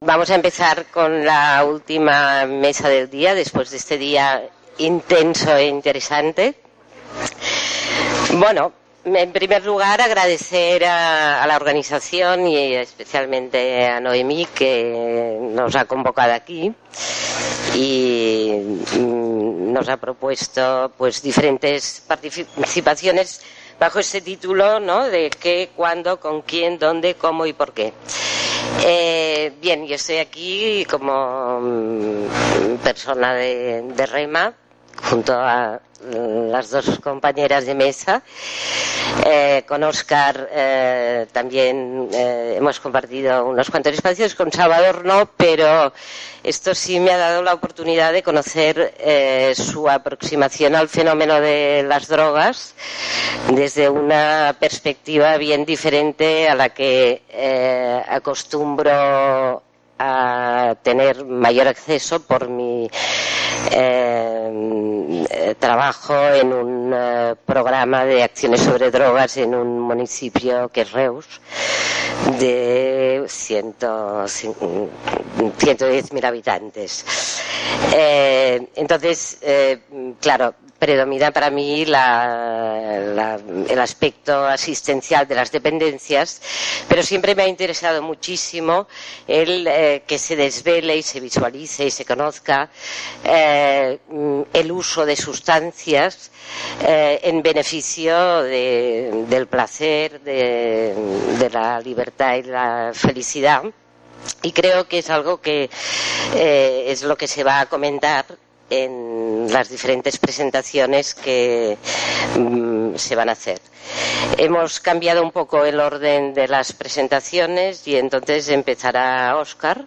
Vamos a empezar con la última mesa del día, después de este día intenso e interesante. Bueno, en primer lugar, agradecer a, la organización y especialmente a Noemí que nos ha convocado aquí y mm, nos ha propuesto pues diferentes participaciones bajo este título, ¿no? De qué, cuándo, con quién, dónde, cómo y por qué. Eh, bien, yo estoy aquí como mm, persona de, de REMA, junto a las dos compañeras de mesa. Eh, con Oscar eh, también eh, hemos compartido unos cuantos espacios, con Salvador no, pero esto sí me ha dado la oportunidad de conocer su aproximación al fenómeno de las drogas desde una perspectiva bien diferente a la que acostumbro a tener mayor acceso por mi eh, trabajo en un eh, programa de acciones sobre drogas en un municipio que es Reus de 110.000 habitantes. Eh, entonces, claro, predomina para mí el aspecto asistencial de las dependencias, pero siempre me ha interesado muchísimo el eh, que se desvele y se visualice y se conozca eh, el uso de sustancias eh, en beneficio del placer, de, la libertad y la felicidad. Y creo que es algo que es lo que se va a comentar en las diferentes presentaciones que mm, se van a hacer. Hemos cambiado un poco el orden de las presentaciones y entonces empezará Oscar.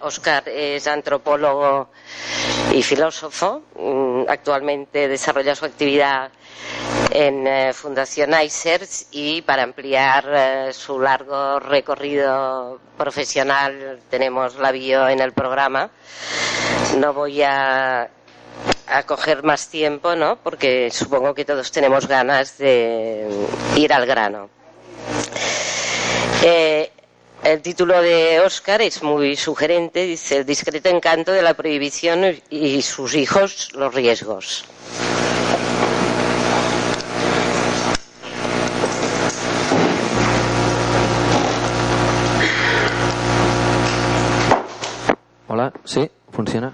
Oscar eh, es antropólogo y filósofo. Mm, actualmente desarrolla su actividad en eh, Fundación ICERS y para ampliar eh, su largo recorrido profesional tenemos la bio en el programa. No voy a, a coger más tiempo, ¿no? Porque supongo que todos tenemos ganas de ir al grano. Eh, el título de Oscar es muy sugerente, dice El discreto encanto de la prohibición y sus hijos, los riesgos. Sí, funciona.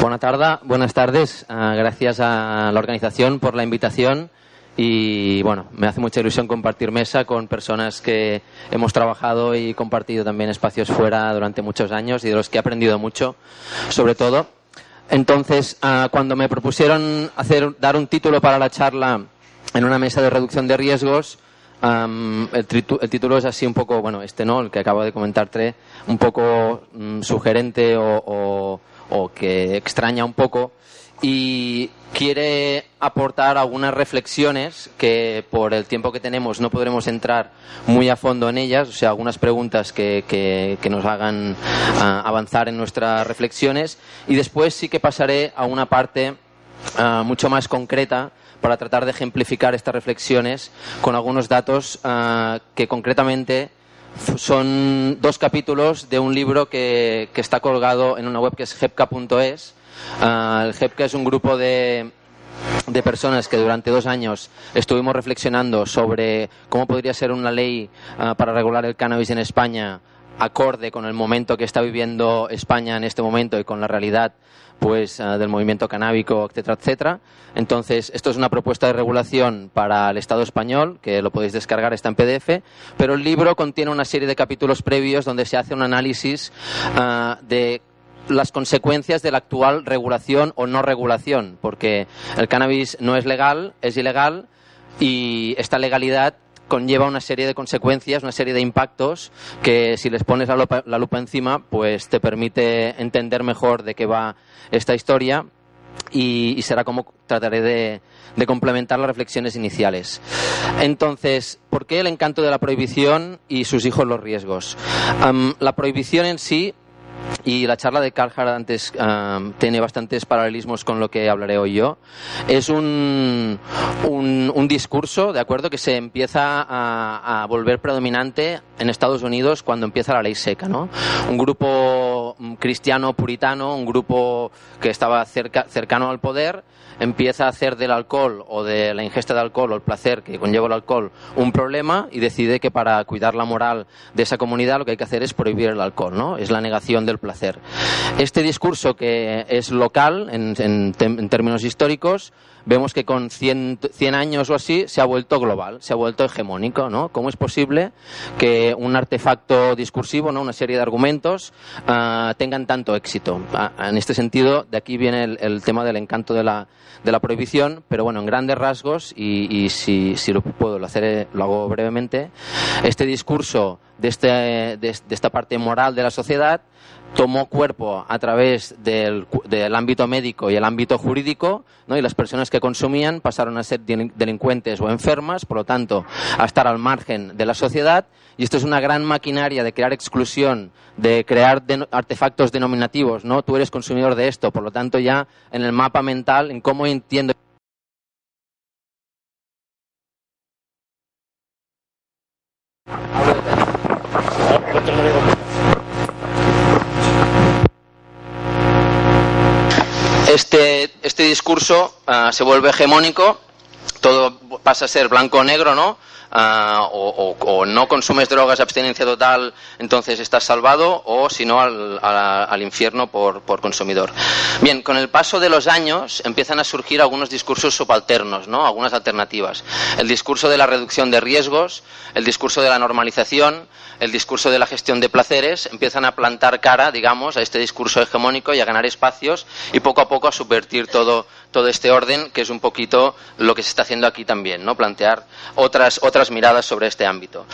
Buenas tardes, buenas tardes. gracias a la organización por la invitación y bueno, me hace mucha ilusión compartir mesa con personas que hemos trabajado y compartido también espacios fuera durante muchos años y de los que he aprendido mucho, sobre todo. Entonces, ah, cuando me propusieron hacer, dar un título para la charla en una mesa de reducción de riesgos, el, título es así un poco, bueno, este no, el que acabo de comentarte, un poco mm, sugerente o, que extraña un poco y quiere aportar algunas reflexiones que por el tiempo que tenemos no podremos entrar muy a fondo en ellas, o sea, algunas preguntas que, que, nos hagan ah, avanzar en nuestras reflexiones. Y después sí que pasaré a una parte ah, mucho más concreta para tratar de ejemplificar estas reflexiones con algunos datos ah, que concretamente son dos capítulos de un libro que, está colgado en una web que es hepca.es. Ah, el HEPCA es un grupo de, de personas que durante dos años estuvimos reflexionando sobre cómo podría ser una ley ah, para regular el cannabis en España acorde con el momento que está viviendo España en este momento y con la realidad pues eh, del movimiento canábico, etcétera, etcétera. Entonces, esto es una propuesta de regulación para el Estado español, que lo podéis descargar, está en PDF, pero el libro contiene una serie de capítulos previos donde se hace un análisis eh, de las consecuencias de la actual regulación o no regulación, porque el cannabis no es legal, es ilegal y esta legalidad conlleva una serie de consecuencias, una serie de impactos que si les pones la lupa, encima, pues te permite entender mejor de qué va esta historia y, será como trataré de, complementar las reflexiones iniciales. Entonces, ¿por qué el encanto de la prohibición y sus hijos los riesgos? la prohibición en sí y la charla de Carl antes um, tiene bastantes paralelismos con lo que hablaré hoy yo. Es un, un, un discurso, ¿de acuerdo?, que se empieza a, a, volver predominante en Estados Unidos cuando empieza la ley seca, ¿no? Un grupo cristiano puritano, un grupo que estaba cerca, cercano al poder, empieza a hacer del alcohol o de la ingesta de alcohol o el placer que conlleva el alcohol un problema y decide que para cuidar la moral de esa comunidad lo que hay que hacer es prohibir el alcohol, ¿no? Es la negación del placer. Este discurso que es local en, en, en términos históricos vemos que con 100, 100, años o así se ha vuelto global, se ha vuelto hegemónico, ¿no? ¿Cómo es posible que un artefacto discursivo, ¿no? una serie de argumentos, uh, tengan tanto éxito? Uh, en este sentido, de aquí viene el, el tema del encanto de la, de la, prohibición, pero bueno, en grandes rasgos, y, y si, si, lo puedo, lo, haceré, lo hago brevemente, este discurso de, este, de, de esta parte moral de la sociedad tomó cuerpo a través del, del, ámbito médico y el ámbito jurídico, ¿no? y las personas que consumían pasaron a ser delincuentes o enfermas, por lo tanto, a estar al margen de la sociedad, y esto es una gran maquinaria de crear exclusión, de crear artefactos denominativos, ¿no? Tú eres consumidor de esto, por lo tanto, ya en el mapa mental, en cómo entiendo este, discurso uh, se vuelve hegemónico, todo pasa a ser blanco o negro, ¿no? O, o, o, no consumes drogas, abstinencia total, entonces estás salvado, o si no, al, al, al, infierno por, por, consumidor. Bien, con el paso de los años empiezan a surgir algunos discursos subalternos, ¿no? algunas alternativas. El discurso de la reducción de riesgos, el discurso de la normalización, el discurso de la gestión de placeres, empiezan a plantar cara, digamos, a este discurso hegemónico y a ganar espacios y poco a poco a subvertir todo, todo este orden, que es un poquito lo que se está haciendo aquí también, ¿no? plantear otras, otras miradas sobre este ámbito.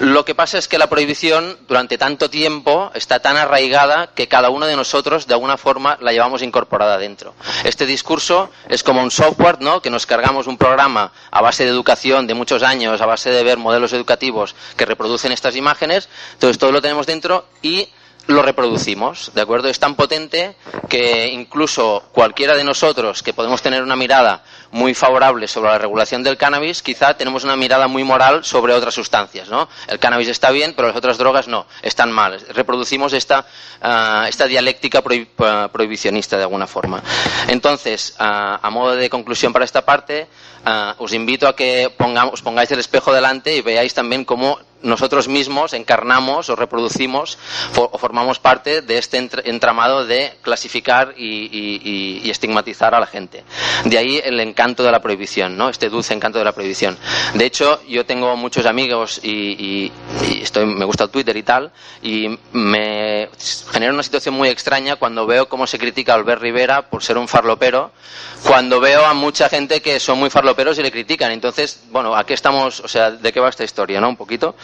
Lo que pasa es que la prohibición durante tanto tiempo está tan arraigada que cada uno de nosotros de alguna forma la llevamos incorporada dentro. Este discurso es como un software, ¿no? que nos cargamos un programa a base de educación de muchos años, a base de ver modelos educativos que reproducen estas imágenes, entonces todo lo tenemos dentro y lo reproducimos, ¿de acuerdo? Es tan potente que incluso cualquiera de nosotros que podemos tener una mirada muy favorable sobre la regulación del cannabis, quizá tenemos una mirada muy moral sobre otras sustancias, ¿no? El cannabis está bien, pero las otras drogas no, están mal. Reproducimos esta, esta dialéctica prohib prohibicionista de alguna forma. Entonces, uh, a modo de conclusión para esta parte, os invito a que pongamos, os pongáis el espejo delante y veáis también cómo nosotros mismos encarnamos o reproducimos o formamos parte de este entramado de clasificar y, y, y, estigmatizar a la gente. De ahí el encanto de la prohibición, ¿no? este dulce encanto de la prohibición. De hecho, yo tengo muchos amigos y, estoy, me gusta el Twitter y tal, y me genera una situación muy extraña cuando veo cómo se critica a Albert Rivera por ser un farlopero, cuando veo a mucha gente que son muy farloperos y le critican. Entonces, bueno, ¿a qué estamos? O sea, ¿de qué va esta historia? ¿no? Un poquito.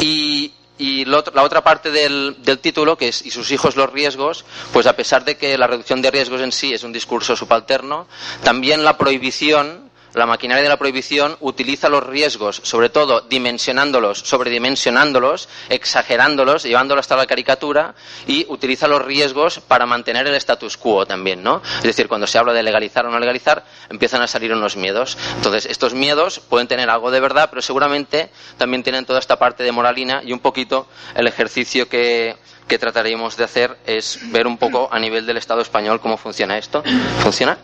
Y, y lo, la otra parte del, título, que es y sus hijos los riesgos, pues a pesar de que la reducción de riesgos en sí es un discurso subalterno, también la prohibición la maquinaria de la prohibición utiliza los riesgos, sobre todo dimensionándolos, sobredimensionándolos, exagerándolos, llevándolos hasta la caricatura y utiliza los riesgos para mantener el status quo también, ¿no? Es decir, cuando se habla de legalizar o no legalizar, empiezan a salir unos miedos. Entonces, estos miedos pueden tener algo de verdad, pero seguramente también tienen toda esta parte de moralina y un poquito el ejercicio que, que de hacer es ver un poco a nivel del Estado español cómo funciona esto. ¿Funciona?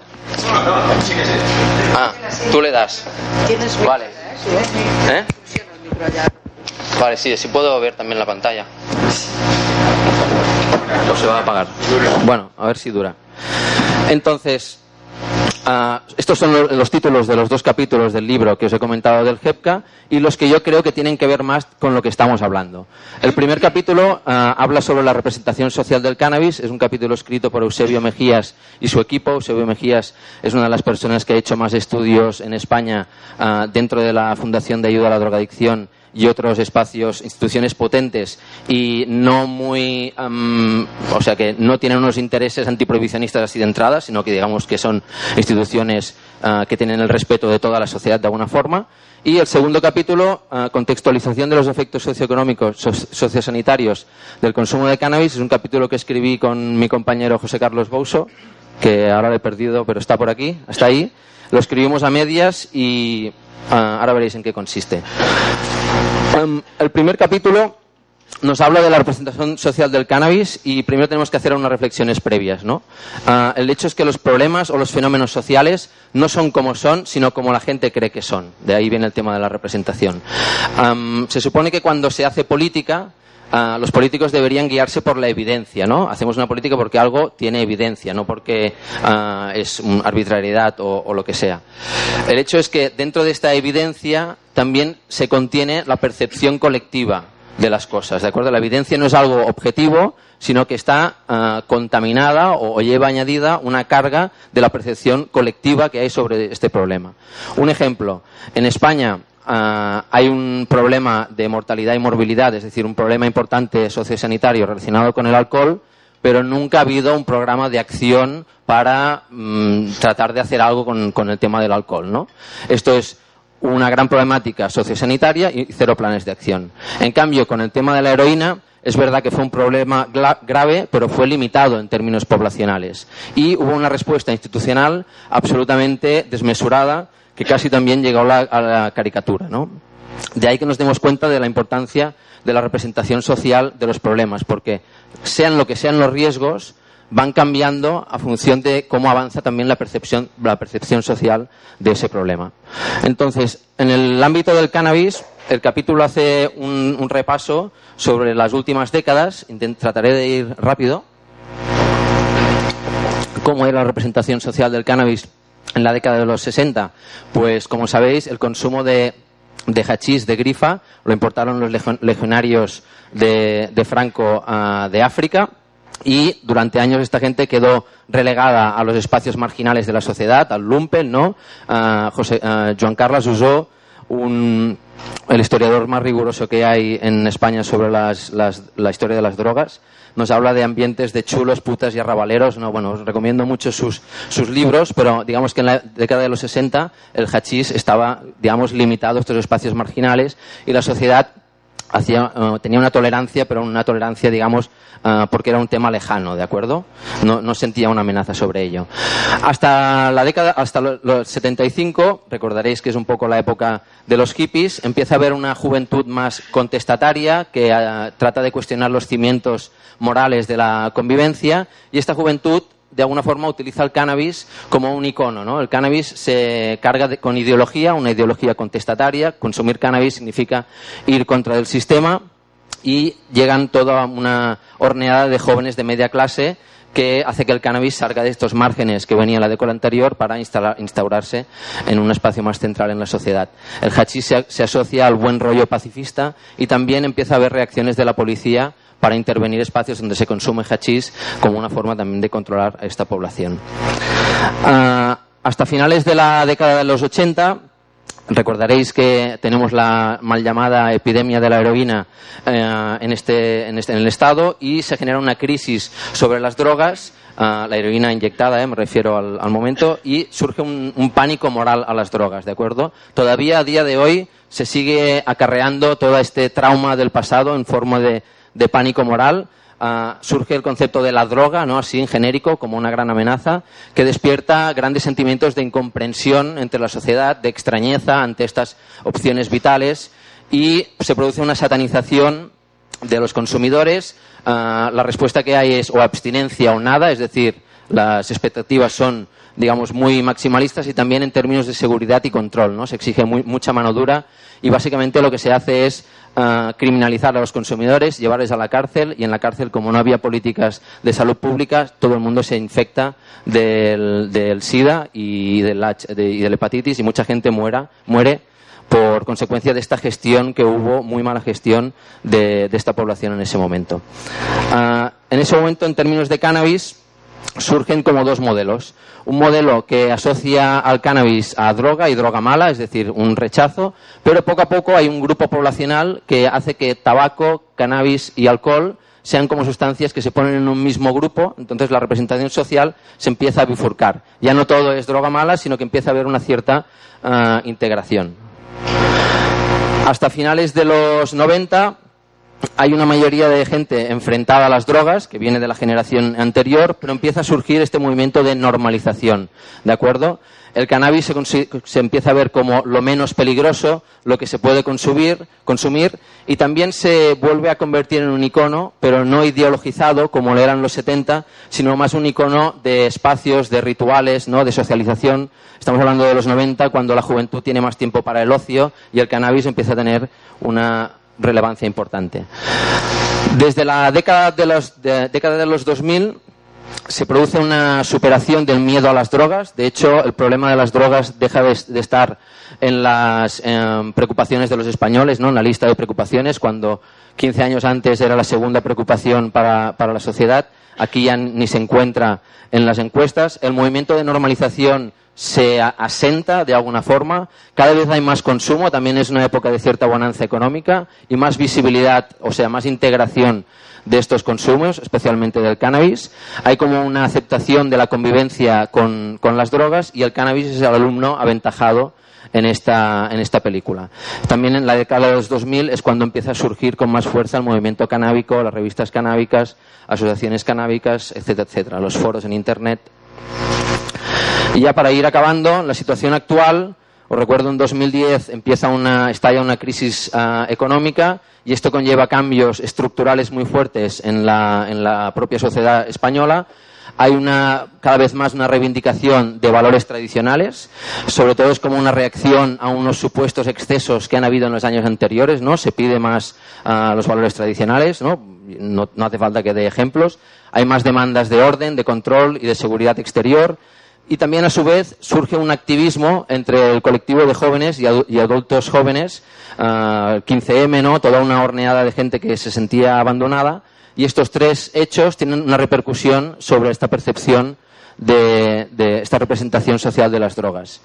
Ah, tú le das. Vale. ¿Eh? Vale, sí, sí puedo ver también la pantalla. No se va a apagar. Bueno, a ver si dura. Entonces, Uh, estos son los, los, títulos de los dos capítulos del libro que os he comentado del JEPCA y los que yo creo que tienen que ver más con lo que estamos hablando. El primer capítulo uh, habla sobre la representación social del cannabis. Es un capítulo escrito por Eusebio Mejías y su equipo. Eusebio Mejías es una de las personas que ha hecho más estudios en España uh, dentro de la Fundación de Ayuda a la Drogadicción y otros espacios, instituciones potentes y no muy, um, o sea, que no tienen unos intereses antiprohibicionistas así de entrada, sino que digamos que son instituciones ah, que tienen el respeto de toda la sociedad de alguna forma. Y el segundo capítulo, ah, contextualización de los efectos socioeconómicos, sociosanitarios del consumo de cannabis, es un capítulo que escribí con mi compañero José Carlos Bouso, que ahora lo he perdido, pero está por aquí, está ahí. Lo escribimos a medias y ahora veréis en qué consiste. Em, el primer capítulo nos habla de la representación social del cannabis y primero tenemos que hacer unas reflexiones previas. ¿no? Ah, el hecho es que los problemas o los fenómenos sociales no son como son, sino como la gente cree que son. De ahí viene el tema de la representación. se supone que cuando se hace política, ah, los políticos deberían guiarse por la evidencia, ¿no? Hacemos una política porque algo tiene evidencia, no porque ah, es arbitrariedad o, lo que sea. El hecho es que dentro de esta evidencia también se contiene la percepción colectiva de las cosas, ¿de acuerdo? La evidencia no es algo objetivo, sino que está ah, contaminada o, lleva añadida una carga de la percepción colectiva que hay sobre este problema. Un ejemplo, en España ah, hay un problema de mortalidad y morbilidad, es decir, un problema importante sociosanitario relacionado con el alcohol, pero nunca ha habido un programa de acción para mm, tratar de hacer algo con, con el tema del alcohol, ¿no? Esto es una gran problemática sociosanitaria y cero planes de acción. En cambio, con el tema de la heroína, es verdad que fue un problema grave, pero fue limitado en términos poblacionales. Y hubo una respuesta institucional absolutamente desmesurada que casi también llegó a la, caricatura. ¿no? De ahí que nos demos cuenta de la importancia de la representación social de los problemas, porque sean lo que sean los riesgos, van cambiando a función de cómo avanza también la percepción, la percepción social de ese problema. Entonces, en el ámbito del cannabis, el capítulo hace un, repaso sobre las últimas décadas. trataré de ir rápido. ¿Cómo era la representación social del cannabis en la década de los 60? Pues, como sabéis, el consumo de, de hachís de grifa lo importaron los legionarios de, Franco ah, de África y durante años esta gente quedó relegada a los espacios marginales de la sociedad, al lumpen, ¿no? José, Joan Carlos usó un, el historiador más riguroso que hay en España sobre las, la historia de las drogas, nos habla de ambientes de chulos, putas y arrabaleros. No, bueno, os recomiendo mucho sus, sus libros, pero digamos que en la década de los 60 el hachís estaba, digamos, limitado a estos espacios marginales y la sociedad eh, tenía una tolerancia, pero una tolerancia, digamos, eh, porque era un tema lejano, ¿de acuerdo? No, sentía una amenaza sobre ello. Hasta la década, hasta los 75, recordaréis que es un poco la época de los hippies, empieza a haber una juventud más contestataria que eh, trata de cuestionar los cimientos morales de la convivencia y esta juventud de alguna forma utiliza el cannabis como un icono. ¿no? El cannabis se carga con ideología, una ideología contestataria. Consumir cannabis significa ir contra el sistema y llegan toda una horneada de jóvenes de media clase que hace que el cannabis salga de estos márgenes que venía en la década anterior para instaurarse en un espacio más central en la sociedad. El hachís se, se asocia al buen rollo pacifista y también empieza a haber reacciones de la policía para intervenir espacios donde se consume hachís como una forma también de controlar a esta población. Ah, hasta finales de la década de los 80, Recordaréis que tenemos la mal llamada epidemia de la heroína eh, en, este, en, este, en el Estado y se genera una crisis sobre las drogas, ah, la heroína inyectada, eh, me refiero al, momento, y surge un, un, pánico moral a las drogas, ¿de acuerdo? Todavía a día de hoy se sigue acarreando todo este trauma del pasado en forma de de pánico moral, ah, surge el concepto de la droga, ¿no? así en genérico, como una gran amenaza, que despierta grandes sentimientos de incomprensión entre la sociedad, de extrañeza ante estas opciones vitales y se produce una satanización de los consumidores. Ah, la respuesta que hay es o abstinencia o nada, es decir, las expectativas son digamos, muy maximalistas y también en términos de seguridad y control, ¿no? Se exige mucha mano dura y básicamente lo que se hace es ah, criminalizar a los consumidores, llevarles a la cárcel y en la cárcel, como no había políticas de salud pública, todo el mundo se infecta del, SIDA y, del, y de la hepatitis y mucha gente muera, muere por consecuencia de esta gestión que hubo, muy mala gestión de, esta población en ese momento. Ah, en ese momento, en términos de cannabis, surgen como dos modelos. Un modelo que asocia al cannabis a droga y droga mala, es decir, un rechazo, pero poco a poco hay un grupo poblacional que hace que tabaco, cannabis y alcohol sean como sustancias que se ponen en un mismo grupo, entonces la representación social se empieza a bifurcar. Ya no todo es droga mala, sino que empieza a haber una cierta ah, integración. Hasta finales de los 90 hay una mayoría de gente enfrentada a las drogas, que viene de la generación anterior, pero empieza a surgir este movimiento de normalización, ¿de acuerdo? El cannabis se, empieza a ver como lo menos peligroso, lo que se puede consumir, consumir, y también se vuelve a convertir en un icono, pero no ideologizado como lo eran los 70, sino más un icono de espacios, de rituales, ¿no? de socialización. Estamos hablando de los 90, cuando la juventud tiene más tiempo para el ocio y el cannabis empieza a tener una relevancia importante. Desde la década de los, década de los 2000 se produce una superación del miedo a las drogas. De hecho, el problema de las drogas deja de, estar en las em, preocupaciones de los españoles, ¿no? en la lista de preocupaciones, cuando 15 años antes era la segunda preocupación para, para la sociedad. Aquí ya ni se encuentra en las encuestas. El movimiento de normalización se asenta de alguna forma, cada vez hay más consumo, también es una época de cierta bonanza económica y más visibilidad, o sea, más integración de estos consumos, especialmente del cannabis. Hay como una aceptación de la convivencia con, las drogas y el cannabis es el alumno aventajado en esta, en esta película. También en la década de los 2000 es cuando empieza a surgir con más fuerza el movimiento canábico, las revistas canábicas, asociaciones canábicas, etcétera, etcétera, los foros en Internet. Y ya para ir acabando, la situación actual, os recuerdo en 2010 empieza una, estalla una crisis ah, económica y esto conlleva cambios estructurales muy fuertes en la, en la propia sociedad española hay una, cada vez más una reivindicación de valores tradicionales, sobre todo es como una reacción a unos supuestos excesos que han habido en los años anteriores, ¿no? Se pide más ah, los valores tradicionales, ¿no? ¿no? No hace falta que dé ejemplos. Hay más demandas de orden, de control y de seguridad exterior y también a su vez surge un activismo entre el colectivo de jóvenes y, adultos jóvenes, 15M, ah, ¿no? toda una horneada de gente que se sentía abandonada y estos tres hechos tienen una repercusión sobre esta percepción de, esta representación social de las drogas,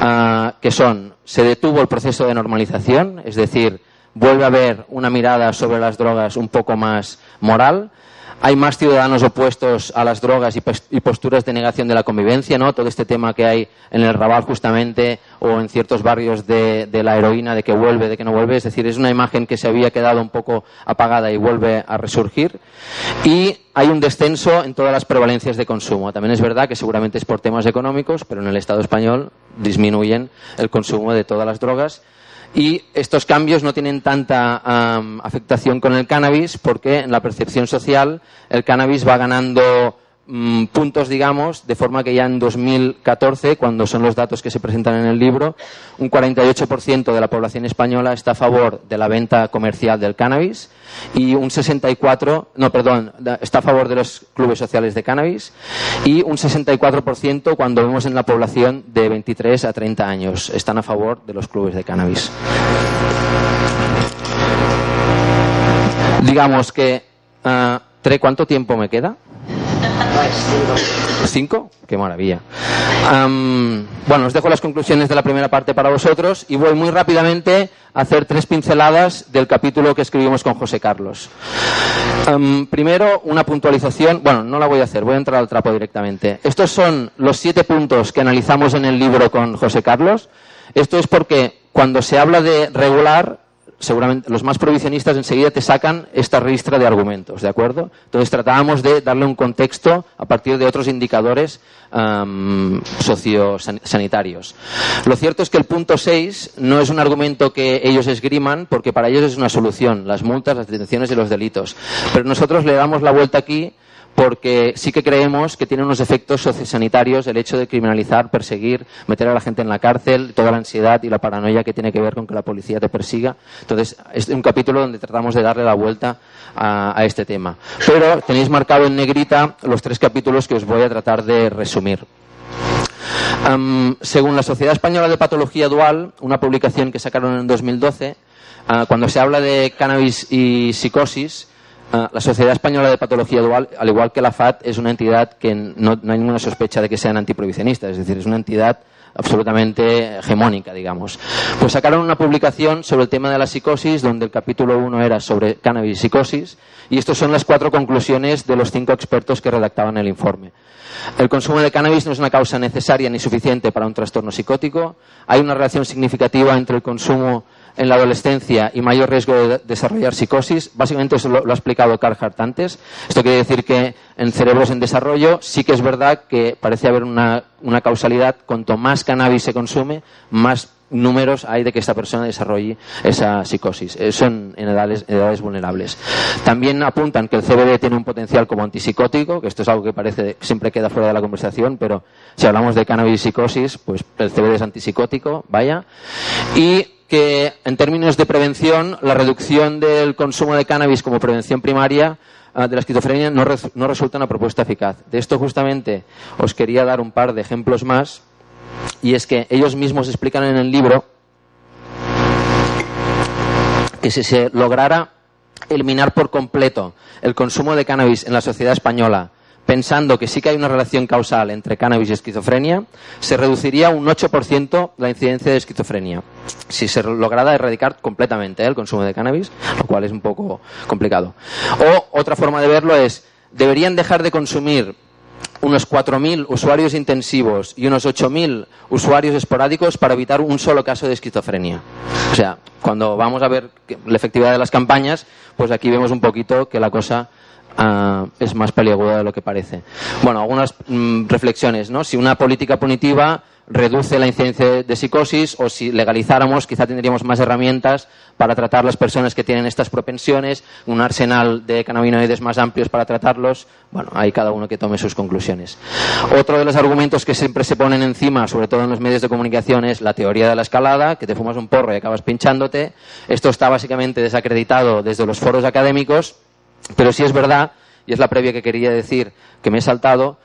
ah, que son, se detuvo el proceso de normalización, es decir, vuelve a haber una mirada sobre las drogas un poco más moral, hay más ciudadanos opuestos a las drogas y, posturas de negación de la convivencia, ¿no? Todo este tema que hay en el Raval justamente o en ciertos barrios de, la heroína, de que vuelve, de que no vuelve. Es decir, es una imagen que se había quedado un poco apagada y vuelve a resurgir. Y hay un descenso en todas las prevalencias de consumo. También es verdad que seguramente es por temas económicos, pero en el Estado español disminuyen el consumo de todas las drogas y estos cambios no tienen tanta afectación con el cannabis porque en la percepción social el cannabis va ganando Mm, puntos, digamos, de forma que ya en 2014, cuando son los datos que se presentan en el libro, un 48% de la población española está a favor de la venta comercial del cannabis y un 64, no, perdón, está a favor de los clubes sociales de cannabis y un 64% cuando vemos en la población de 23 a 30 años están a favor de los clubes de cannabis. Digamos que, uh, ¿cuánto tiempo me queda? ¿Cinco? Qué maravilla. bueno, os dejo las conclusiones de la primera parte para vosotros y voy muy rápidamente a hacer tres pinceladas del capítulo que escribimos con José Carlos. primero, una puntualización. Bueno, no la voy a hacer, voy a entrar al trapo directamente. Estos son los siete puntos que analizamos en el libro con José Carlos. Esto es porque cuando se habla de regular, seguramente los más provisionistas enseguida te sacan esta ristra de argumentos, ¿de acuerdo? Entonces tratábamos de darle un contexto a partir de otros indicadores sociosanitarios. Lo cierto es que el punto 6 no es un argumento que ellos esgriman porque para ellos es una solución, las multas, las detenciones y los delitos. Pero nosotros le damos la vuelta aquí porque sí que creemos que tiene unos efectos sociosanitarios el hecho de criminalizar, perseguir, meter a la gente en la cárcel, toda la ansiedad y la paranoia que tiene que ver con que la policía te persiga. Entonces, es un capítulo donde tratamos de darle la vuelta a, este tema. Pero tenéis marcado en negrita los tres capítulos que os voy a tratar de resumir. según la Sociedad Española de Patología Dual, una publicación que sacaron en 2012, ah, cuando se habla de cannabis y psicosis, la Sociedad Española de Patología Dual, al igual que la FAT, es una entidad que no, no hay ninguna sospecha de que sean antiprohibicionistas, es decir, es una entidad absolutamente hegemónica, digamos. Pues sacaron una publicación sobre el tema de la psicosis, donde el capítulo 1 era sobre cannabis y psicosis, y estas son las cuatro conclusiones de los cinco expertos que redactaban el informe. El consumo de cannabis no es una causa necesaria ni suficiente para un trastorno psicótico. Hay una relación significativa entre el consumo en la adolescencia y mayor riesgo de desarrollar psicosis. Básicamente eso lo, ha explicado Carhart antes. Esto quiere decir que en cerebros en desarrollo sí que es verdad que parece haber una, causalidad. Cuanto más cannabis se consume, más números hay de que esta persona desarrolle esa psicosis. Eso en, edades, edades, vulnerables. También apuntan que el CBD tiene un potencial como antipsicótico, que esto es algo que parece siempre queda fuera de la conversación, pero si hablamos de cannabis y psicosis, pues el CBD es antipsicótico, vaya. Y que en términos de prevención, la reducción del consumo de cannabis como prevención primaria ah, de la esquizofrenia no, no resulta una propuesta eficaz. De esto justamente os quería dar un par de ejemplos más y es que ellos mismos explican en el libro que si se lograra eliminar por completo el consumo de cannabis en la sociedad española, pensando que sí que hay una relación causal entre cannabis y esquizofrenia, se reduciría un 8% la incidencia de esquizofrenia. Si se lograra erradicar completamente ¿eh? el consumo de cannabis, lo cual es un poco complicado. O otra forma de verlo es, deberían dejar de consumir unos 4.000 usuarios intensivos y unos 8.000 usuarios esporádicos para evitar un solo caso de esquizofrenia. O sea, cuando vamos a ver la efectividad de las campañas, pues aquí vemos un poquito que la cosa ah, es más peliaguda de lo que parece. Bueno, algunas mm, reflexiones, ¿no? Si una política punitiva reduce la incidencia de psicosis o si legalizáramos quizá tendríamos más herramientas para tratar las personas que tienen estas propensiones, un arsenal de cannabinoides más amplios para tratarlos. Bueno, hay cada uno que tome sus conclusiones. Otro de los argumentos que siempre se ponen encima, sobre todo en los medios de comunicación, es la teoría de la escalada, que te fumas un porro y acabas pinchándote. Esto está básicamente desacreditado desde los foros académicos, pero sí es verdad, y es la previa que quería decir, que me he saltado,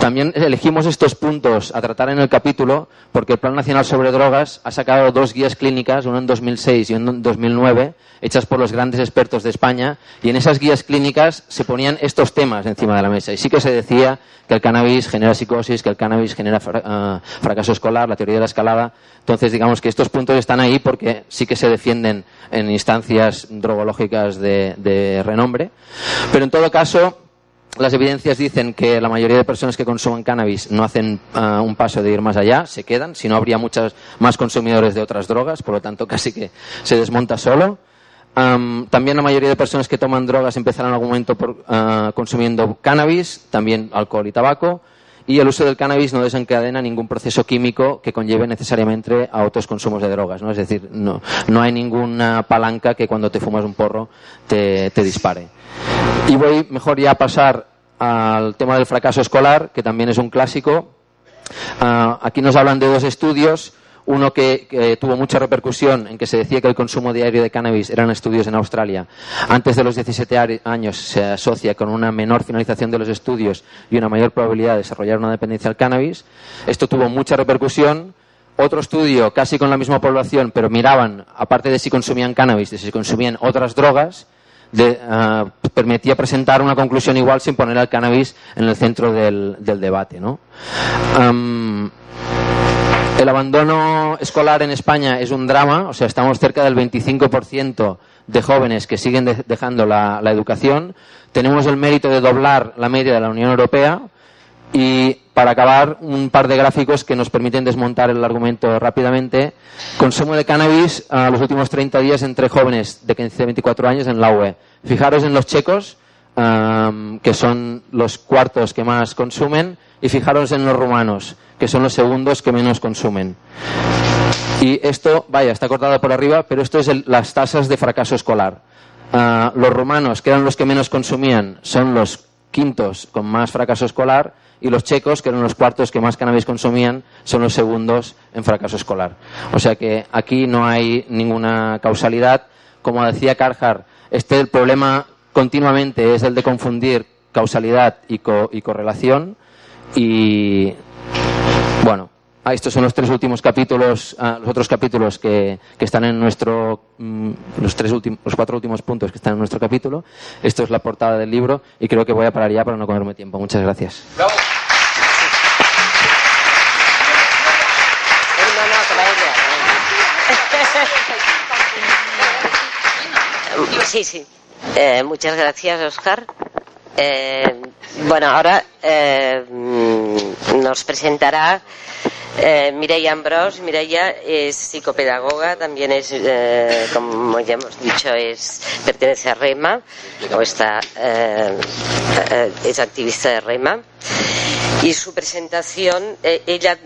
también elegimos estos puntos a tratar en el capítulo porque el Plan Nacional sobre Drogas ha sacado dos guías clínicas, una en 2006 y una en 2009, hechas por los grandes expertos de España, y en esas guías clínicas se ponían estos temas encima de la mesa. Y sí que se decía que el cannabis genera psicosis, que el cannabis genera eh, fracaso escolar, la teoría de la escalada. Entonces, digamos que estos puntos están ahí porque sí que se defienden en instancias drogológicas de renombre. Pero en todo caso, las evidencias dicen que la mayoría de personas que consumen cannabis no hacen ah, un paso de ir más allá, se quedan, si no habría muchos más consumidores de otras drogas, por lo tanto casi que se desmonta solo. también la mayoría de personas que toman drogas empezarán en algún momento por, ah, consumiendo cannabis, también alcohol y tabaco, y el uso del cannabis no desencadena ningún proceso químico que conlleve necesariamente a otros consumos de drogas, ¿no? Es decir, no, no hay ninguna palanca que cuando te fumas un porro te, te dispare. Y voy mejor ya a pasar al tema del fracaso escolar, que también es un clásico. Ah, aquí nos hablan de dos estudios. Uno que, tuvo mucha repercusión en que se decía que el consumo diario de cannabis eran estudios en Australia. Antes de los 17 años se asocia con una menor finalización de los estudios y una mayor probabilidad de desarrollar una dependencia al cannabis. Esto tuvo mucha repercusión. Otro estudio, casi con la misma población, pero miraban, aparte de si consumían cannabis, de si consumían otras drogas, Ah, permitía presentar una conclusión igual sin poner al cannabis en el centro del, debate. ¿no? El abandono escolar en España es un drama, o sea, estamos cerca del 25% de jóvenes que siguen dejando la, educación. Tenemos el mérito de doblar la media de la Unión Europea y para acabar, un par de gráficos que nos permiten desmontar el argumento rápidamente. Consumo de cannabis a los últimos 30 días entre jóvenes de 15 a 24 años en la UE. Fijaros en los checos, que son los cuartos que más consumen, y fijaros en los rumanos, que son los segundos que menos consumen. Y esto, vaya, está cortado por arriba, pero esto es las tasas de fracaso escolar. Ah, los rumanos, que eran los que menos consumían, son los quintos con más fracaso escolar y los checos, que eran los cuartos que más cannabis consumían, son los segundos en fracaso escolar. O sea que aquí no hay ninguna causalidad. Como decía Carhart, este el problema continuamente es el de confundir causalidad y, correlación bueno, ah, estos son los tres últimos capítulos, ah, los otros capítulos que, que están en nuestro, mm, los tres últimos, los cuatro últimos puntos que están en nuestro capítulo. Esto es la portada del libro y creo que voy a parar ya para no comerme tiempo. Muchas gracias. Sí, sí. Eh, muchas gracias, Oscar. Eh, bueno, ahora eh, nos presentará eh, Mireia Ambrós. Mireia es psicopedagoga, también es, eh, como ya hemos dicho, es pertenece a REMA, o está, eh, es activista de REMA. Y su presentación, ella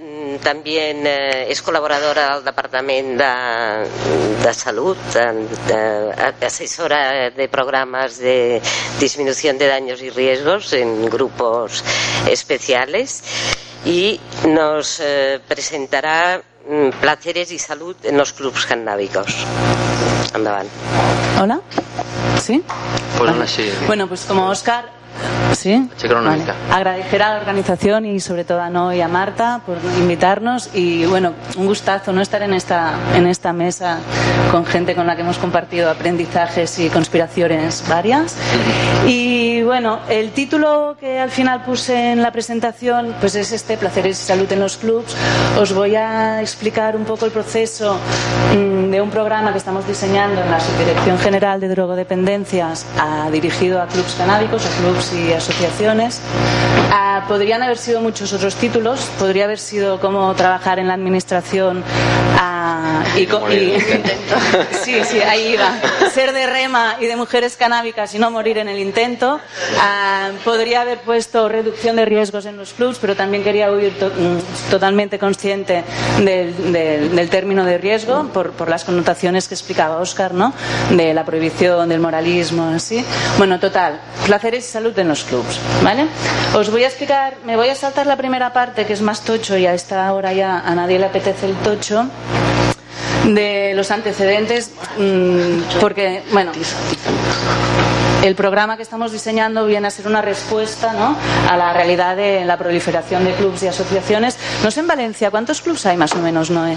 también eh, és col·laboradora del Departament de, de Salut, de, de, assessora de programas de disminución de daños y riesgos en grupos especiales y nos eh, presentará mm, placeres y salud en los clubs cannábicos. Endavant. Hola. ¿Sí? Pues sí. Bueno, pues como Oscar. Sí. Una mica. Agradecer a la organización y sobre todo a No y a Marta por invitarnos y bueno, un gustazo no estar en esta en esta mesa con gente con la que hemos compartido aprendizajes y conspiraciones varias. Y bueno, el título que al final puse en la presentación pues es este Placeres y salud en los clubs. Os voy a explicar un poco el proceso mm, de un programa que estamos diseñando en la Subdirección General de Drogodependencias ah, dirigido a clubs canábicos, a clubs y asociaciones. Ah, podrían haber sido muchos otros títulos, podría haber sido cómo trabajar en la administración ah, y, y- sí, sí, ahí iba. Ser de rema y de mujeres canábicas y no morir en el intento. Ah, podría haber puesto reducción de riesgos en los clubs, pero también quería huir to- mm, totalmente consciente del, del- del término de riesgo por, por las connotaciones que explicaba Oscar, ¿no? De la prohibición, del moralismo, así. Bueno, total, placeres y salud en los clubs, ¿vale? Os voy a explicar, me voy a saltar la primera parte que es más tocho y a esta hora ya a nadie le apetece el tocho de los antecedentes mm, porque bueno el programa que estamos diseñando viene a ser una respuesta ¿no? a la realidad de la proliferación de clubes y asociaciones. No sé en Valencia, ¿cuántos clubes hay más o menos, Noé?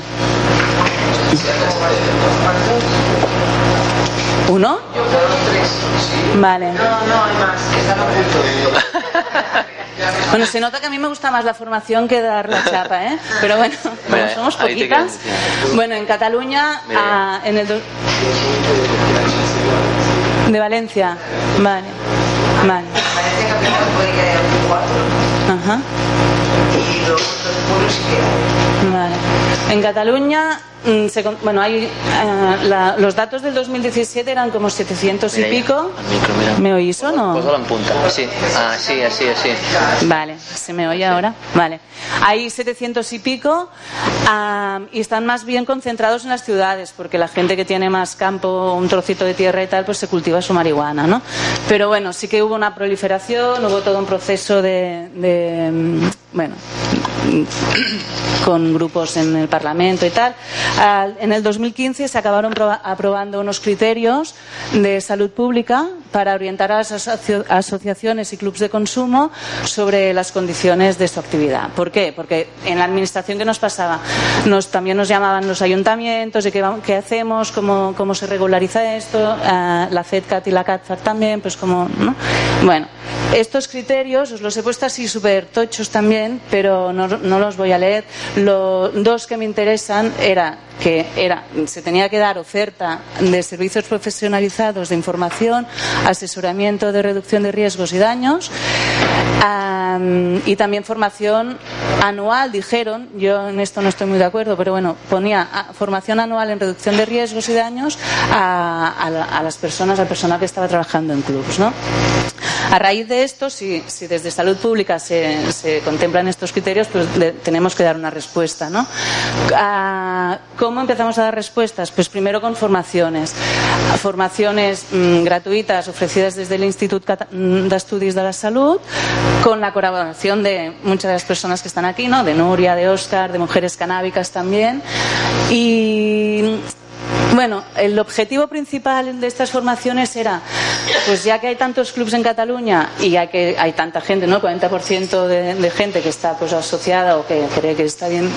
¿Uno? Vale. No, no, hay más. Bueno, se nota que a mí me gusta más la formación que dar la chapa, ¿eh? Pero bueno, como Mira, somos ahí te poquitas. Bueno, en Cataluña, Mira. ah, en el... do- De Valencia, vale. Vale. Ajá. Vale. En Cataluña, mm, se bueno, hay, eh, la- los datos del 2017 eran como 700 y Mira, pico. micro. ¿Me oís o no? Pósalo en punta. Sí. Así, así, así. Vale, ¿se me oye ahora? Vale. Hay 700 y pico ah, y están más bien concentrados en las ciudades porque la gente que tiene más campo, un trocito de tierra y tal, pues se cultiva su marihuana, ¿no? Pero bueno, sí que hubo una proliferación, hubo todo un proceso de, de, mm, bueno, con grupos en el Parlamento y tal. Al- en el 2015 se acabaron proba- aprobando unos criterios de salud pública para orientar a las asociaciones y clubes de consumo sobre las condiciones de su actividad. ¿Por qué? Porque en la administración que nos pasaba, nos, también nos llamaban los ayuntamientos y qué, qué hacemos, cómo, cómo se regulariza esto, Ah, la FEDCAT y la CATFAT también, pues como, ¿no? Bueno, estos criterios os los he puesto así súper tochos también, pero no, no los voy a leer. Los dos que me interesan era que era, se tenía que dar oferta de servicios profesionalizados de información, asesoramiento de reducción de riesgos y daños am, y también formación anual, dijeron, yo en esto no estoy muy de acuerdo, pero bueno, ponía ah, formación anual en reducción de riesgos y daños a, a a las personas, al personal que estaba trabajando en clubs, ¿no? A raíz de esto, si, desde salud pública se, contemplan estos criterios, pues tenemos que dar una respuesta. ¿no? Ah, ¿Cómo empezamos a dar respuestas? Pues primero con formaciones. Formaciones mm, gratuitas ofrecidas desde el Institut Cata- mm, de Estudios de la Salud, con la colaboración de muchas de las personas que están aquí, ¿no? de Nuria, de Oscar, de Mujeres Canábicas también. Y bueno, el objetivo principal de estas formaciones era pues ya que hay tantos clubes en Cataluña y hay, que, hay tanta gente, ¿no? 40% de, de, gente que está pues asociada o que cree que está bien,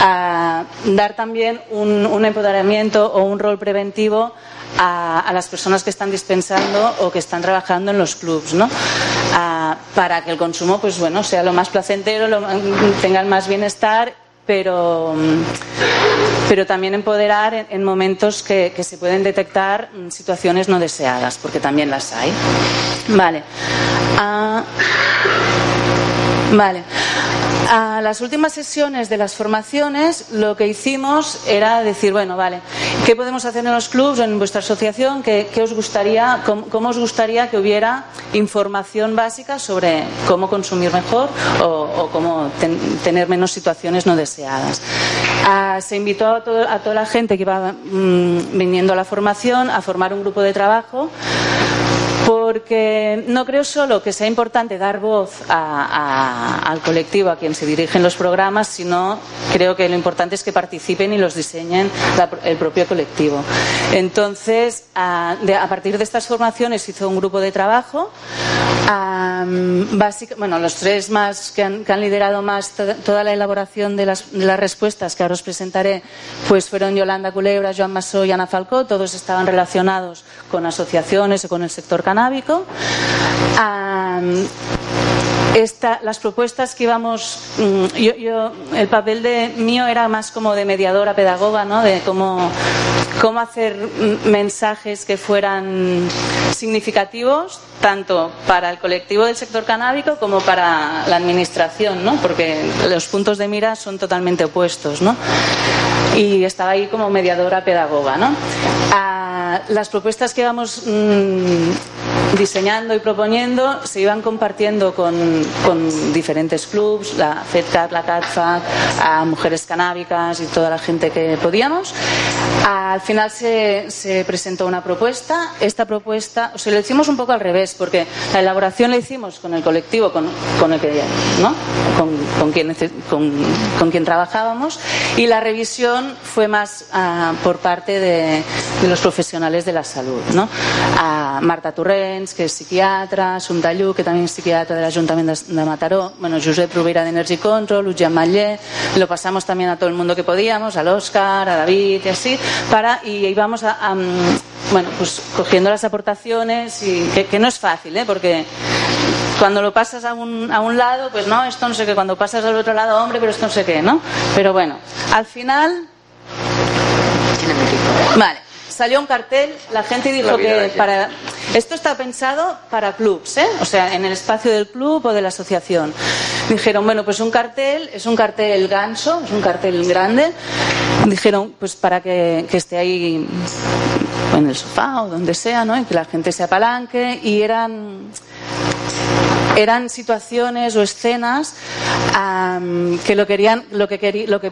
a dar también un, empoderamiento o un rol preventivo a, a, las personas que están dispensando o que están trabajando en los clubs, ¿no? Para que el consumo, pues bueno, sea lo más placentero, lo, tengan más bienestar pero, pero también empoderar en, en momentos que, se pueden detectar situaciones no deseadas, porque también las hay. Vale. Uh, vale. A las últimas sesiones de las formaciones lo que hicimos era decir, bueno, vale, ¿qué podemos hacer en los clubs, en vuestra asociación? ¿Qué, qué os gustaría, cómo, cómo, os gustaría que hubiera información básica sobre cómo consumir mejor o, o cómo ten, tener menos situaciones no deseadas? Ah, se invitó a, todo, a, toda la gente que iba mmm, viniendo a la formación a formar un grupo de trabajo porque no creo solo que sea importante dar voz a, a, al colectivo a quien se dirigen los programas, sino creo que lo importante es que participen y los diseñen la, el propio colectivo. Entonces, a, de, a, partir de estas formaciones hizo un grupo de trabajo. Básica, bueno, los tres más que han, que han liderado más to, toda la elaboración de las, de las, respuestas que ahora os presentaré, pues fueron Yolanda Culebra, Joan Massó y Ana Falcó. Todos estaban relacionados con asociaciones o con el sector canábico. Las propuestas que íbamos, yo, el papel de mío era más como de mediadora pedagoga, ¿no? De cómo, hacer mensajes que fueran significativos tanto para el colectivo del sector canábico como para la administración, ¿no? Porque los puntos de mira son totalmente opuestos, ¿no? Y estaba ahí como mediadora pedagoga, ¿no? Las propuestas que íbamos mmm, diseñando y proponiendo se iban compartiendo con, con diferentes clubs, la FedCat, la CatFac, a mujeres canábicas y toda la gente que podíamos. Al final se, se, presentó una propuesta. Esta propuesta, o sea, lo hicimos un poco al revés, porque la elaboración la hicimos con el colectivo, con, con el que, ¿no? Con, con, quien, con quien trabajábamos, y la revisión fue más uh, por parte de, de, los profesionales de la salud, ¿no? A Marta Torrents, que es psiquiatra, Assumpta Lluc, que también es psiquiatra del Ayuntamiento de, Mataró, bueno, Josep Rovira de Energy Control, Lucian Mallé, lo pasamos también a todo el mundo que podíamos, al Oscar, a David y así, para, y íbamos a, a bueno, pues cogiendo las aportaciones y que, que no es fácil, ¿eh? porque cuando lo pasas a un, a un lado, pues no, esto no sé qué, cuando pasas al otro lado, hombre, pero esto no sé qué, ¿no? Pero bueno, al final... Vale, salió un cartel, la gente dijo que para... Esto está pensado para clubs, ¿eh? O sea, en el espacio del club o de la asociación. Dijeron, bueno, pues un cartel, es un cartel ganso, es un cartel grande. Dijeron, pues para que, que esté ahí en el sofá o donde sea, ¿no? Y que la gente se apalanque y eran eran situaciones o escenas um, que lo querían lo que querí, lo que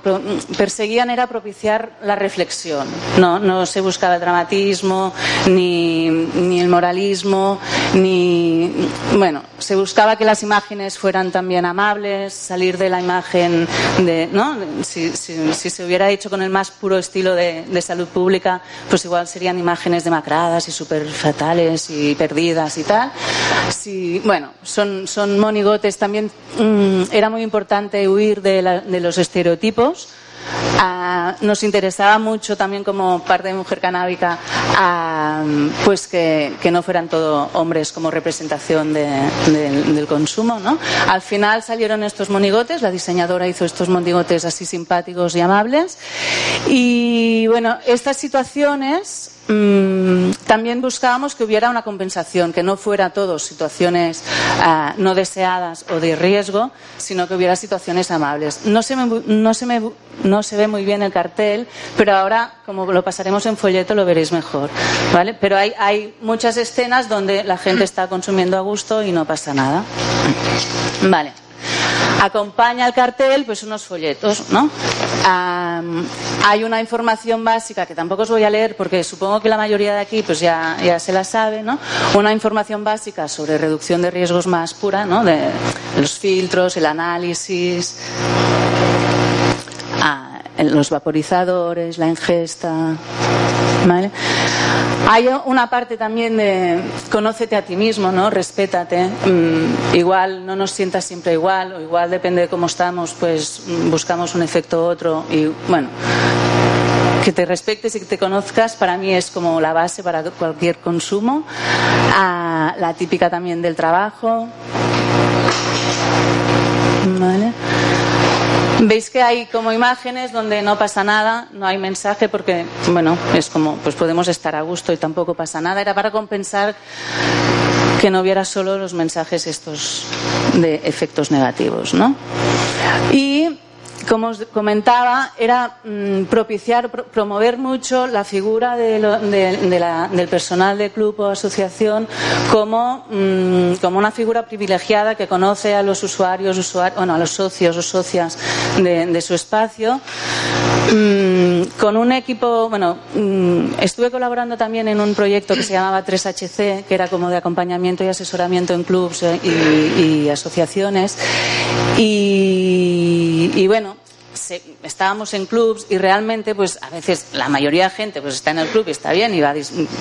perseguían era propiciar la reflexión no no se buscaba el dramatismo ni, ni el moralismo ni bueno se buscaba que las imágenes fueran también amables salir de la imagen de no si, si, se hubiera hecho con el más puro estilo de, de salud pública pues igual serían imágenes demacradas y súper fatales y perdidas y tal. Si bueno son son, monigotes. También mmm, era muy importante huir de, los estereotipos. Uh, nos interesaba mucho también como parte de Mujer Canábica uh, pues que, no fueran todo hombres como representación de, de, del consumo. Al final salieron estos monigotes, la diseñadora hizo estos monigotes así simpáticos y amables. Y bueno, estas situaciones también buscábamos que hubiera una compensación, que no fuera todo situaciones uh, no deseadas o de riesgo, sino que hubiera situaciones amables. No se, me, no, se me, no se ve muy bien el cartel, pero ahora, como lo pasaremos en folleto, lo veréis mejor. ¿vale? Pero hay, hay muchas escenas donde la gente está consumiendo a gusto y no pasa nada. Vale acompaña al cartel pues unos folletos, ¿no? Hay una información básica que tampoco os voy a leer porque supongo que la mayoría de aquí pues ya, ya se la sabe, ¿no? Una información básica sobre reducción de riesgos más pura, ¿no? De los filtros, el análisis. Ah, los vaporizadores, la ingesta. ¿Vale? Hay una parte también de conócete a ti mismo, ¿no? Respétate. Mm, igual no nos sientas siempre igual, o igual depende de cómo estamos, pues mm, buscamos un efecto u otro. Y bueno, que te respetes y que te conozcas para mí es como la base para cualquier consumo. Ah, la típica también del trabajo. ¿Vale? Veis que hay como imágenes donde no pasa nada, no hay mensaje porque, bueno, es como, pues podemos estar a gusto y tampoco pasa nada. Era para compensar que no hubiera solo los mensajes estos de efectos negativos, ¿no? Y como os comentaba, era mm, propiciar, promover mucho la figura del personal de club o asociación como, mm, como, una figura privilegiada que conoce a los usuarios, bueno, a los socios o socias de, su espacio. Mm, con un equipo, bueno, estuve colaborando también en un proyecto que se llamaba 3HC, que era como de acompañamiento y asesoramiento en clubs eh, y, asociaciones. y bueno, estábamos en clubs y realmente, pues a veces la mayoría de gente pues está en el club y está bien y va a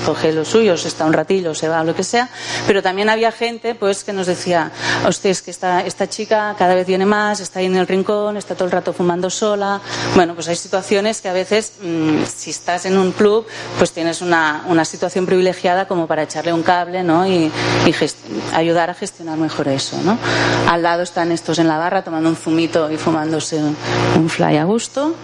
coger los suyos, está un ratillo, se va, lo que sea, pero también había gente pues que nos decía, usted es que esta, esta chica cada vez viene más, está ahí en el rincón, está todo el rato fumando sola. Bueno, pues hay situaciones que a veces, mm, si estás en un club, pues tienes una, una situación privilegiada como para echarle un cable, ¿no? Y, y ayudar a gestionar mejor eso, ¿no? Al lado están estos en la barra tomando un zumito y fumándose un fly a gusto.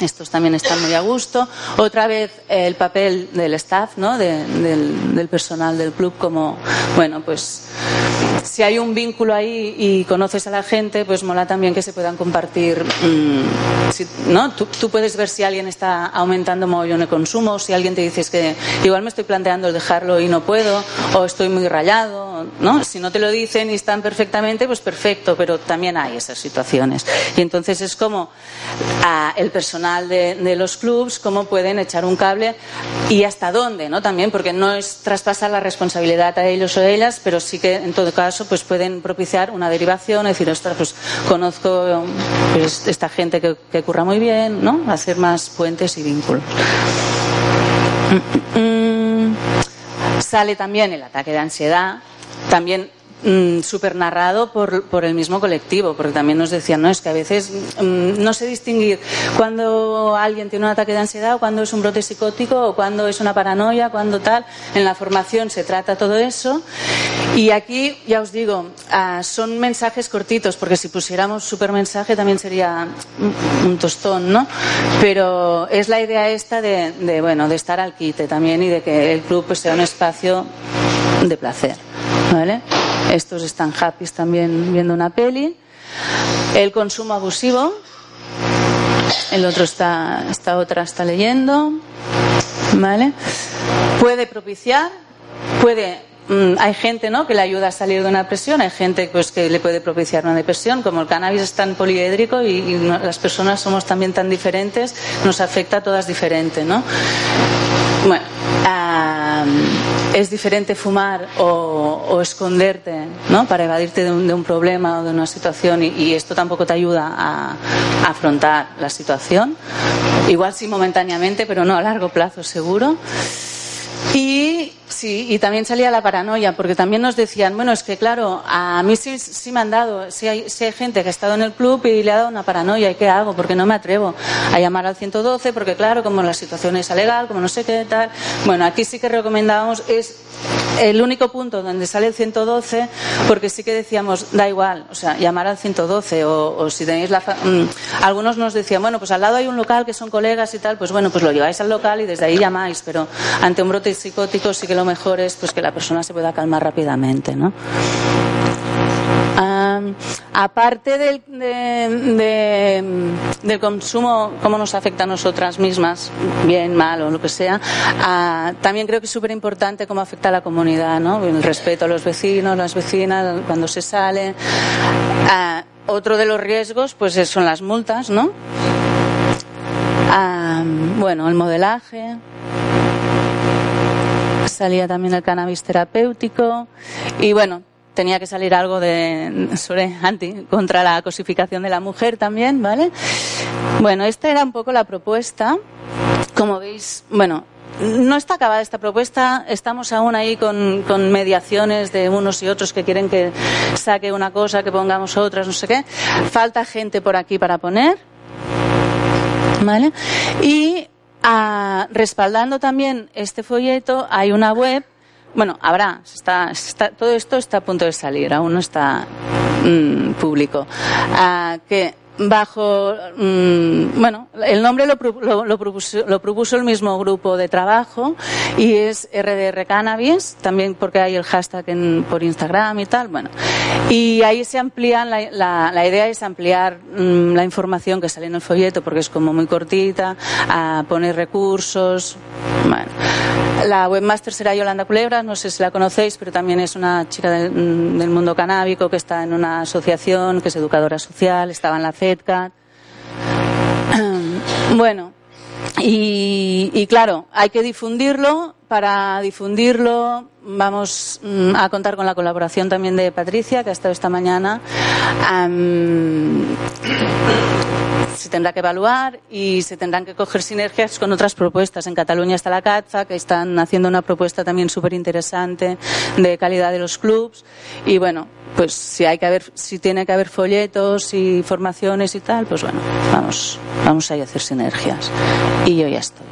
Estos también están muy a gusto. Otra vez el papel del staff, ¿no? del, personal del club como, bueno, pues si hay un vínculo ahí y conoces a la gente, pues mola también que se puedan compartir. Mm, ¿no? Tú, puedes ver si alguien está aumentando mogollón de consumo, si alguien te dice que igual me estoy planteando dejarlo y no puedo, o estoy muy rayado. ¿no? Si no te lo dicen y están perfectamente, pues perfecto, pero también hay esas situaciones. Y entonces es como el personal de, los clubs, cómo pueden echar un cable y hasta dónde, ¿no? También, porque no es traspasar la responsabilidad a ellos o ellas, pero sí que en todo caso pues pueden propiciar una derivación, decir, ostras, pues conozco pues, esta gente que, que curra muy bien, ¿no? Hacer más puentes y vínculos. Mm, mm, mm. Sale también el ataque de ansiedad, también Mm, super narrado por, por, el mismo colectivo, porque también nos decían, no, es que a veces mm, no sé distinguir cuando alguien tiene un ataque de ansiedad o cuando es un brote psicótico o cuando es una paranoia, cuando tal. En la formación se trata todo eso. Y aquí, ya os digo, ah, son mensajes cortitos, porque si pusiéramos super mensaje también sería un, tostón, ¿no? Pero es la idea esta de, bueno, de estar al quite también y de que el club pues, sea un espacio de placer, ¿vale? Estos están happy también viendo una peli. El consumo abusivo. El otro está, esta otra está leyendo. ¿Vale? Puede propiciar, puede hay gente ¿no? que le ayuda a salir de una depresión, hay gente pues, que le puede propiciar una depresión, como el cannabis es tan poliédrico y, las personas somos también tan diferentes, nos afecta a todas diferente. ¿no? Bueno, es diferente fumar o, esconderte ¿no? para evadirte de un, problema o de una situación y, esto tampoco te ayuda a, afrontar la situación. Igual sí momentáneamente, pero no a largo plazo seguro. Y sí, y también salía la paranoia, porque también nos decían, bueno, es que claro, a mí sí, sí me han dado, si hay, hay, gente que ha estado en el club y le ha dado una paranoia, ¿y qué hago? Porque no me atrevo a llamar al 112, porque claro, como la situación es legal, como no sé qué tal. Bueno, aquí sí que recomendábamos es el único punto donde sale el 112, porque sí que decíamos, da igual, o sea, llamar al 112, o, si tenéis la. Mm, algunos nos decían, bueno, pues al lado hay un local que son colegas y tal, pues bueno, pues lo lleváis al local y desde ahí llamáis, pero ante un brote psicótico sí que lo mejor es pues que la persona se pueda calmar rápidamente, ¿no? aparte del, del consumo, cómo nos afecta a nosotras mismas, bien, mal o lo que sea, ah, también creo que es súper importante cómo afecta a la comunidad, ¿no? El respeto a los vecinos, las vecinas, cuando se sale. Ah, otro de los riesgos, pues son las multas, ¿no? Ah, bueno, el modelaje, salía también el cannabis terapéutico y bueno, tenía que salir algo de sobre anti contra la cosificación de la mujer también, ¿vale? Bueno, esta era un poco la propuesta. Como veis, bueno, no está acabada esta propuesta, estamos aún ahí con, con, mediaciones de unos y otros que quieren que saque una cosa, que pongamos otras, no sé qué. Falta gente por aquí para poner. ¿Vale? Y ah, respaldando también este folleto hay una web bueno, habrá, está, está, todo esto está a punto de salir, aún no está mm, público. Ah, que bajo, mm, bueno, el nombre lo, lo, propuso, lo, propuso, el mismo grupo de trabajo y es RDR Cannabis, también porque hay el hashtag en, por Instagram y tal, bueno. Y ahí se amplían, la, la, la idea es ampliar mm, la información que sale en el folleto porque es como muy cortita, a poner recursos, bueno. La webmaster será Yolanda Culebras, no sé si la conocéis, pero también es una chica mm, del mundo canábico que está en una asociación, que es educadora social, estaba en la Bueno, y, y, claro, hay que difundirlo. Para difundirlo vamos mm, a contar con la colaboración también de Patricia, que ha estado esta mañana se tendrá que evaluar y se tendrán que coger sinergias con otras propuestas. En Cataluña está la CATFA, que están haciendo una propuesta también súper interesante de calidad de los clubs. Y bueno, pues si hay que haber, si tiene que haber folletos y formaciones y tal, pues bueno, vamos, vamos a hacer sinergias. Y yo ya estoy.